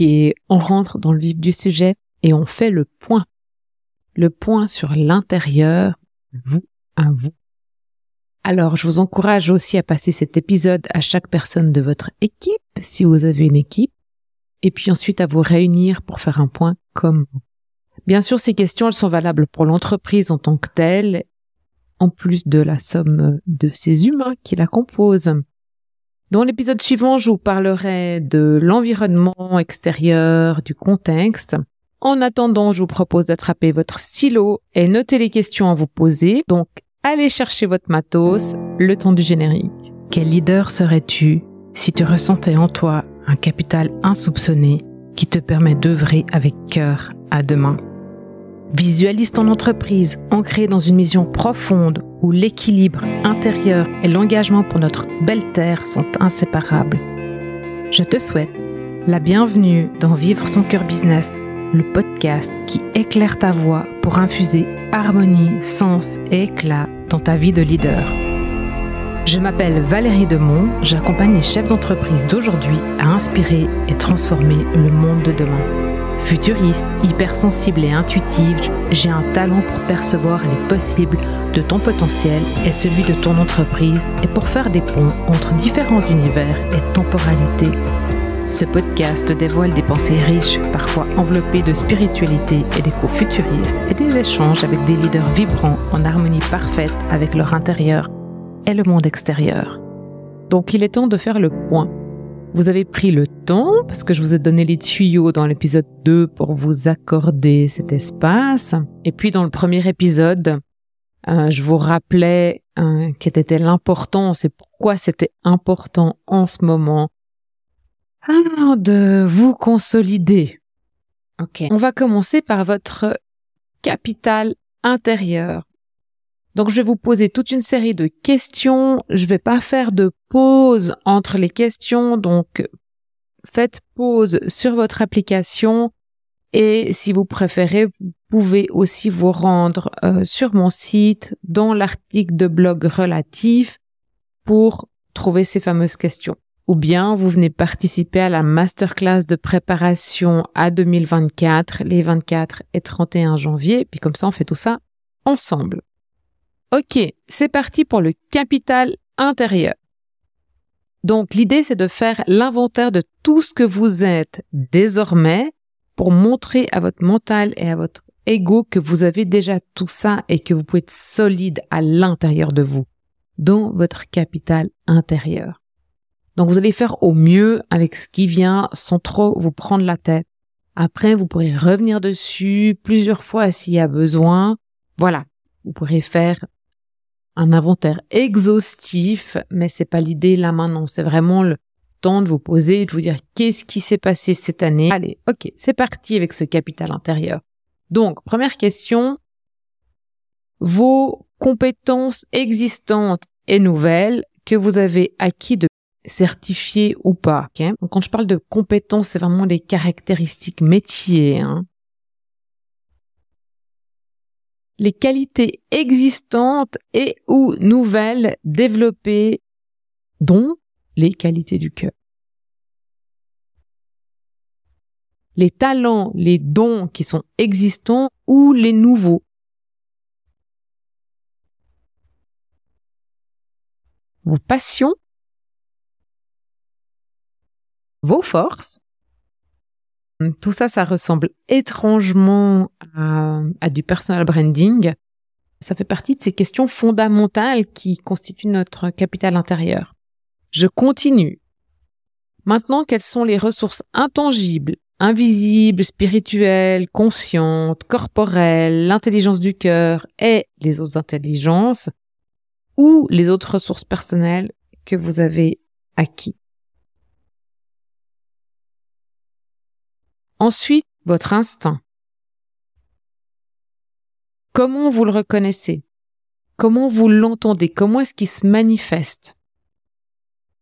et on rentre dans le vif du sujet et on fait le point. Le point sur l'intérieur, vous à vous. Alors, je vous encourage aussi à passer cet épisode à chaque personne de votre équipe, si vous avez une équipe, et puis ensuite à vous réunir pour faire un point comme Bien sûr, ces questions, elles sont valables pour l'entreprise en tant que telle, en plus de la somme de ces humains qui la composent. Dans l'épisode suivant, je vous parlerai de l'environnement extérieur, du contexte. En attendant, je vous propose d'attraper votre stylo et noter les questions à vous poser. Donc, allez chercher votre matos, le temps du générique. Quel leader serais-tu si tu ressentais en toi un capital insoupçonné qui te permet d'œuvrer avec cœur à demain? Visualise ton entreprise ancrée dans une mission profonde où l'équilibre intérieur et l'engagement pour notre belle terre sont inséparables. Je te souhaite la bienvenue dans Vivre son cœur business, le podcast qui éclaire ta voix pour infuser harmonie, sens et éclat dans ta vie de leader. Je m'appelle Valérie Demont, j'accompagne les chefs d'entreprise d'aujourd'hui à inspirer et transformer le monde de demain. Futuriste, hypersensible et intuitive, j'ai un talent pour percevoir les possibles de ton potentiel et celui de ton entreprise et pour faire des ponts entre différents univers et temporalités. Ce podcast dévoile des pensées riches, parfois enveloppées de spiritualité et d'échos futuristes et des échanges avec des leaders vibrants en harmonie parfaite avec leur intérieur et le monde extérieur. Donc il est temps de faire le point vous avez pris le temps, parce que je vous ai donné les tuyaux dans l'épisode 2 pour vous accorder cet espace. Et puis dans le premier épisode, euh, je vous rappelais euh, quelle était l'importance et pourquoi c'était important en ce moment ah, de vous consolider. Ok. On va commencer par votre capital intérieur. Donc je vais vous poser toute une série de questions. Je vais pas faire de pause entre les questions. Donc faites pause sur votre application et si vous préférez, vous pouvez aussi vous rendre euh, sur mon site dans l'article de blog relatif pour trouver ces fameuses questions. Ou bien vous venez participer à la masterclass de préparation à 2024 les 24 et 31 janvier. Puis comme ça, on fait tout ça ensemble. Ok, c'est parti pour le capital intérieur. Donc l'idée, c'est de faire l'inventaire de tout ce que vous êtes désormais pour montrer à votre mental et à votre ego que vous avez déjà tout ça et que vous pouvez être solide à l'intérieur de vous, dans votre capital intérieur. Donc vous allez faire au mieux avec ce qui vient sans trop vous prendre la tête. Après, vous pourrez revenir dessus plusieurs fois s'il y a besoin. Voilà. Vous pourrez faire un inventaire exhaustif, mais c'est pas l'idée là maintenant. C'est vraiment le temps de vous poser et de vous dire qu'est-ce qui s'est passé cette année? Allez, ok, c'est parti avec ce capital intérieur. Donc, première question, vos compétences existantes et nouvelles que vous avez acquis de certifiées ou pas. quand je parle de compétences, c'est vraiment des caractéristiques métiers. Hein les qualités existantes et ou nouvelles développées, dont les qualités du cœur. Les talents, les dons qui sont existants ou les nouveaux. Vos passions, vos forces, tout ça, ça ressemble étrangement à, du personal branding. Ça fait partie de ces questions fondamentales qui constituent notre capital intérieur. Je continue. Maintenant, quelles sont les ressources intangibles, invisibles, spirituelles, conscientes, corporelles, l'intelligence du cœur et les autres intelligences ou les autres ressources personnelles que vous avez acquis Ensuite, votre instinct. Comment vous le reconnaissez? Comment vous l'entendez? Comment est-ce qu'il se manifeste?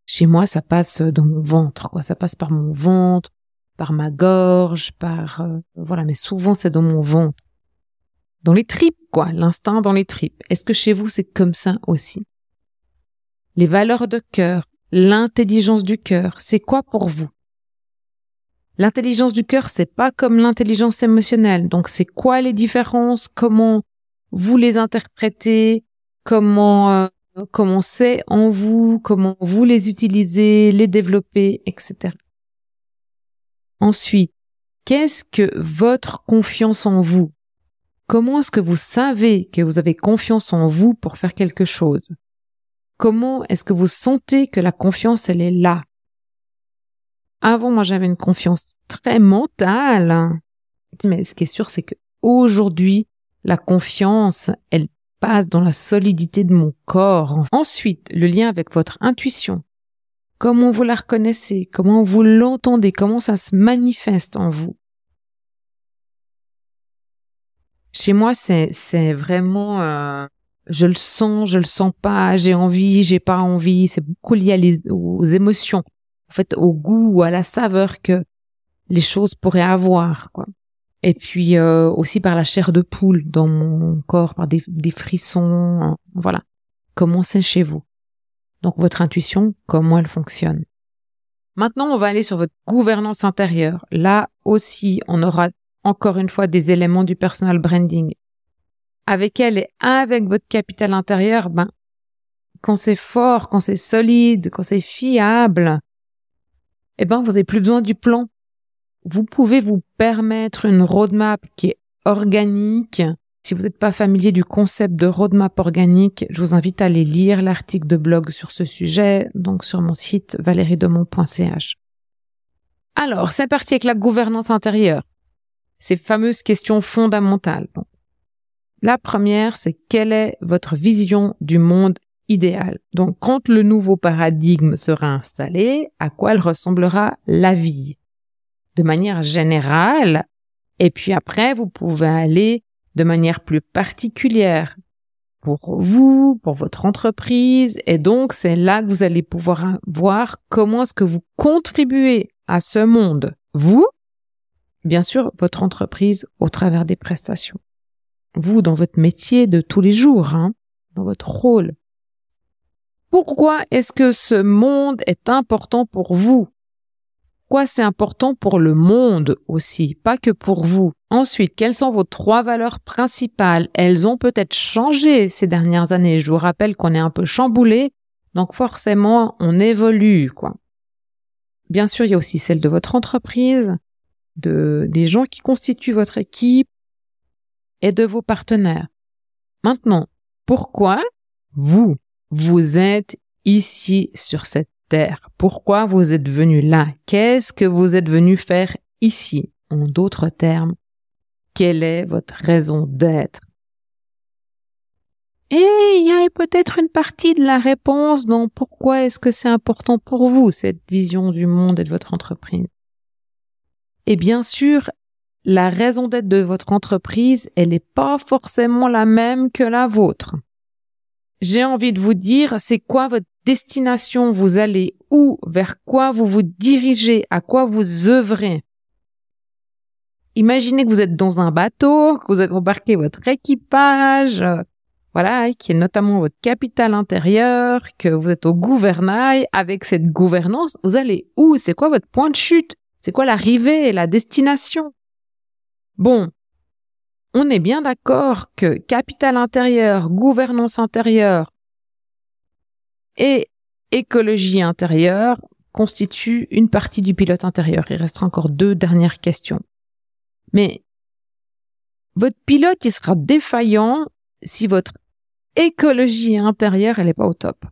Chez moi, ça passe dans mon ventre, quoi. Ça passe par mon ventre, par ma gorge, par euh, voilà, mais souvent c'est dans mon ventre, dans les tripes, quoi. L'instinct dans les tripes. Est-ce que chez vous c'est comme ça aussi? Les valeurs de cœur, l'intelligence du cœur, c'est quoi pour vous? L'intelligence du cœur, c'est pas comme l'intelligence émotionnelle. Donc, c'est quoi les différences? Comment vous les interprétez? Comment, euh, comment c'est en vous? Comment vous les utilisez, les développer, etc. Ensuite, qu'est-ce que votre confiance en vous? Comment est-ce que vous savez que vous avez confiance en vous pour faire quelque chose? Comment est-ce que vous sentez que la confiance, elle est là? Avant, moi, j'avais une confiance très mentale. Mais ce qui est sûr, c'est que aujourd'hui, la confiance, elle passe dans la solidité de mon corps. Ensuite, le lien avec votre intuition. Comment vous la reconnaissez? Comment vous l'entendez? Comment ça se manifeste en vous? Chez moi, c'est, c'est vraiment, euh, je le sens, je le sens pas, j'ai envie, j'ai pas envie. C'est beaucoup lié aux émotions en fait au goût ou à la saveur que les choses pourraient avoir quoi. Et puis euh, aussi par la chair de poule dans mon corps, par des, frissons, voilà. Comment c'est chez vous Donc votre intuition, comment elle fonctionne Maintenant, on va aller sur votre gouvernance intérieure. Là aussi, on aura encore une fois des éléments du personal branding. Avec elle et avec votre capital intérieur, ben, quand c'est fort, quand c'est solide, quand c'est fiable, eh ben, vous n'avez plus besoin du plan. Vous pouvez vous permettre une roadmap qui est organique. Si vous n'êtes pas familier du concept de roadmap organique, je vous invite à aller lire l'article de blog sur ce sujet, donc sur mon site valeriedemont.ch. Alors, c'est parti avec la gouvernance intérieure. Ces fameuses questions fondamentales. La première, c'est quelle est votre vision du monde idéal. Donc, quand le nouveau paradigme sera installé, à quoi elle ressemblera la vie? De manière générale, et puis après, vous pouvez aller de manière plus particulière pour vous, pour votre entreprise, et donc c'est là que vous allez pouvoir voir comment est-ce que vous contribuez à ce monde. Vous, bien sûr, votre entreprise au travers des prestations. Vous, dans votre métier de tous les jours, hein, dans votre rôle. Pourquoi est-ce que ce monde est important pour vous? Pourquoi c'est important pour le monde aussi, pas que pour vous? Ensuite, quelles sont vos trois valeurs principales? Elles ont peut-être changé ces dernières années. Je vous rappelle qu'on est un peu chamboulé, donc forcément, on évolue, quoi. Bien sûr, il y a aussi celle de votre entreprise, de, des gens qui constituent votre équipe et de vos partenaires. Maintenant, pourquoi vous? Vous êtes ici sur cette terre. Pourquoi vous êtes venu là? Qu'est-ce que vous êtes venu faire ici? En d'autres termes, quelle est votre raison d'être? Et il y a peut-être une partie de la réponse dans pourquoi est-ce que c'est important pour vous, cette vision du monde et de votre entreprise. Et bien sûr, la raison d'être de votre entreprise, elle n'est pas forcément la même que la vôtre j'ai envie de vous dire, c'est quoi votre destination, vous allez où, vers quoi vous vous dirigez, à quoi vous œuvrez. Imaginez que vous êtes dans un bateau, que vous avez embarqué votre équipage, voilà, qui est notamment votre capital intérieur, que vous êtes au gouvernail. Avec cette gouvernance, vous allez où? C'est quoi votre point de chute? C'est quoi l'arrivée, la destination? Bon, on est bien d'accord que capital intérieur, gouvernance intérieure et écologie intérieure constituent une partie du pilote intérieur. Il restera encore deux dernières questions. Mais votre pilote, il sera défaillant si votre écologie intérieure, elle n'est pas au top.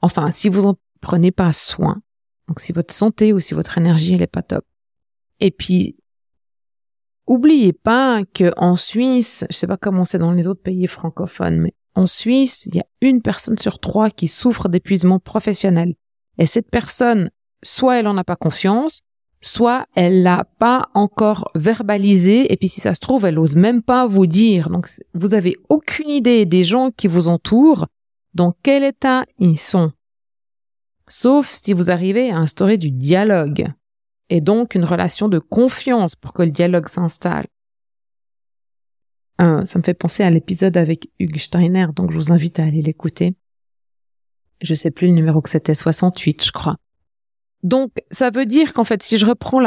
Enfin, si vous en prenez pas soin. Donc, si votre santé ou si votre énergie, elle est pas top. Et puis, Oubliez pas que en Suisse, je sais pas comment c'est dans les autres pays francophones, mais en Suisse, il y a une personne sur trois qui souffre d'épuisement professionnel. Et cette personne, soit elle en a pas conscience, soit elle l'a pas encore verbalisé, et puis si ça se trouve, elle ose même pas vous dire. Donc, vous avez aucune idée des gens qui vous entourent, dans quel état ils sont? Sauf si vous arrivez à instaurer du dialogue et donc une relation de confiance pour que le dialogue s'installe. Euh, ça me fait penser à l'épisode avec Hugues Steiner, donc je vous invite à aller l'écouter. Je sais plus le numéro que c'était, 68 je crois. Donc, ça veut dire qu'en fait, si je reprends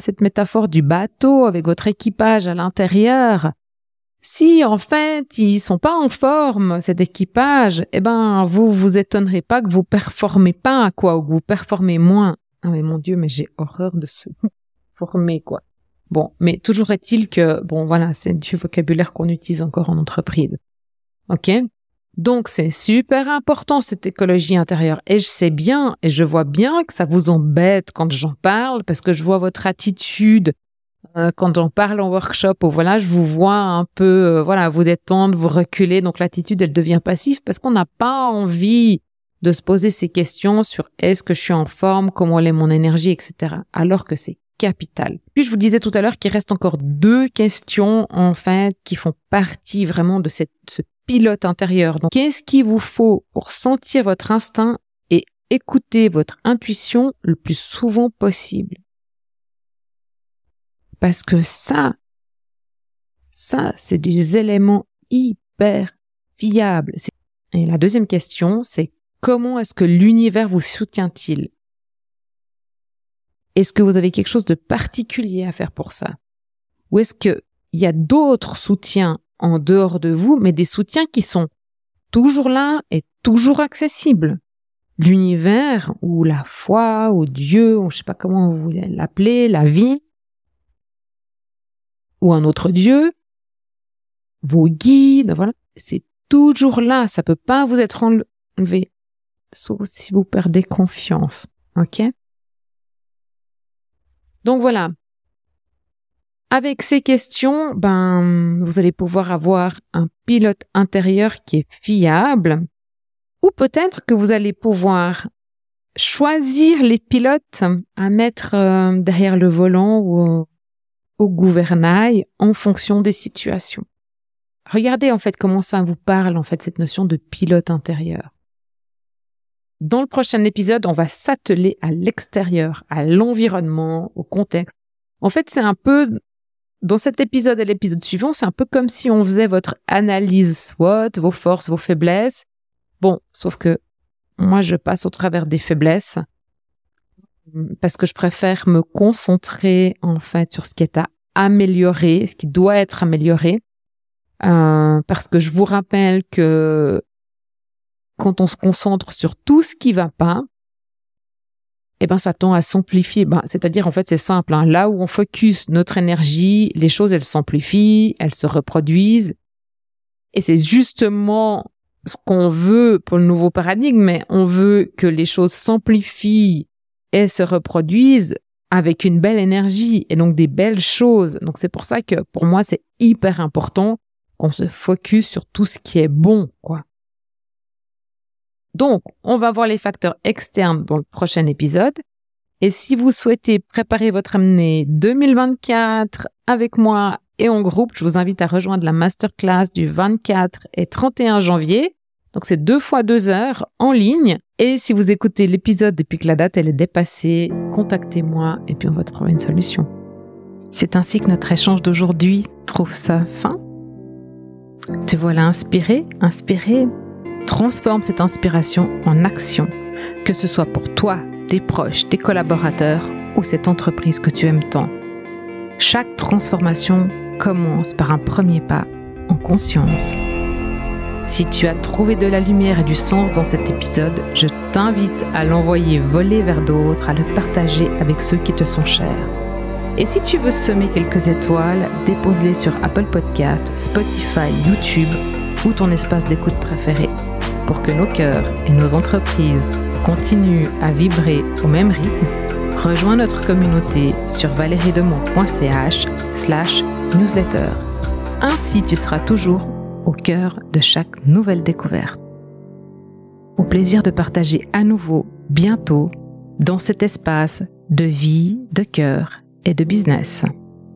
cette métaphore du bateau avec votre équipage à l'intérieur, si en fait ils sont pas en forme, cet équipage, eh ben vous vous étonnerez pas que vous performez pas quoi ou que vous performez moins. Ah mais mon Dieu, mais j'ai horreur de se former quoi. Bon, mais toujours est-il que bon voilà, c'est du vocabulaire qu'on utilise encore en entreprise. Ok? Donc c'est super important cette écologie intérieure. Et je sais bien, et je vois bien que ça vous embête quand j'en parle, parce que je vois votre attitude euh, quand j'en parle en workshop. Ou voilà, je vous vois un peu, euh, voilà, vous détendre, vous reculer. Donc l'attitude, elle devient passive parce qu'on n'a pas envie de se poser ces questions sur est-ce que je suis en forme, comment est mon énergie, etc. Alors que c'est capital. Puis je vous disais tout à l'heure qu'il reste encore deux questions en fait qui font partie vraiment de cette, ce pilote intérieur. Donc, qu'est-ce qu'il vous faut pour sentir votre instinct et écouter votre intuition le plus souvent possible? Parce que ça, ça, c'est des éléments hyper fiables. Et la deuxième question, c'est comment est-ce que l'univers vous soutient-il? Est-ce que vous avez quelque chose de particulier à faire pour ça? Ou est-ce qu'il y a d'autres soutiens en dehors de vous, mais des soutiens qui sont toujours là et toujours accessibles? L'univers ou la foi ou Dieu, ou je sais pas comment vous voulez l'appeler, la vie, ou un autre Dieu, vos guides, voilà, c'est toujours là, ça peut pas vous être enlevé, sauf si vous perdez confiance, ok? Donc voilà, avec ces questions, ben, vous allez pouvoir avoir un pilote intérieur qui est fiable, ou peut-être que vous allez pouvoir choisir les pilotes à mettre euh, derrière le volant ou au, gouvernail en fonction des situations. Regardez en fait comment ça vous parle en fait cette notion de pilote intérieur. Dans le prochain épisode, on va s'atteler à l'extérieur, à l'environnement, au contexte. En fait, c'est un peu dans cet épisode et l'épisode suivant, c'est un peu comme si on faisait votre analyse SWOT, vos forces, vos faiblesses. Bon, sauf que moi, je passe au travers des faiblesses parce que je préfère me concentrer en fait sur ce qui est à améliorer, ce qui doit être amélioré. Euh, parce que je vous rappelle que quand on se concentre sur tout ce qui va pas, eh ben ça tend à s'amplifier. Ben, c'est-à-dire en fait c'est simple. Hein. Là où on focus notre énergie, les choses elles s'amplifient, elles se reproduisent. Et c'est justement ce qu'on veut pour le nouveau paradigme, mais on veut que les choses s'amplifient et se reproduisent avec une belle énergie et donc des belles choses. Donc c'est pour ça que pour moi c'est hyper important qu'on se focus sur tout ce qui est bon, quoi. Donc, on va voir les facteurs externes dans le prochain épisode. Et si vous souhaitez préparer votre année 2024 avec moi et en groupe, je vous invite à rejoindre la masterclass du 24 et 31 janvier. Donc c'est deux fois deux heures en ligne. Et si vous écoutez l'épisode depuis que la date elle est dépassée, contactez-moi et puis on va trouver une solution. C'est ainsi que notre échange d'aujourd'hui trouve sa fin. Te voilà inspiré, inspiré Transforme cette inspiration en action, que ce soit pour toi, tes proches, tes collaborateurs ou cette entreprise que tu aimes tant. Chaque transformation commence par un premier pas en conscience. Si tu as trouvé de la lumière et du sens dans cet épisode, je t'invite à l'envoyer voler vers d'autres, à le partager avec ceux qui te sont chers. Et si tu veux semer quelques étoiles, dépose-les sur Apple Podcast, Spotify, YouTube ou ton espace d'écoute préféré pour que nos cœurs et nos entreprises continuent à vibrer au même rythme, rejoins notre communauté sur valeriedemont.ch slash newsletter. Ainsi, tu seras toujours au cœur de chaque nouvelle découverte. Au plaisir de partager à nouveau bientôt dans cet espace de vie, de cœur et de business.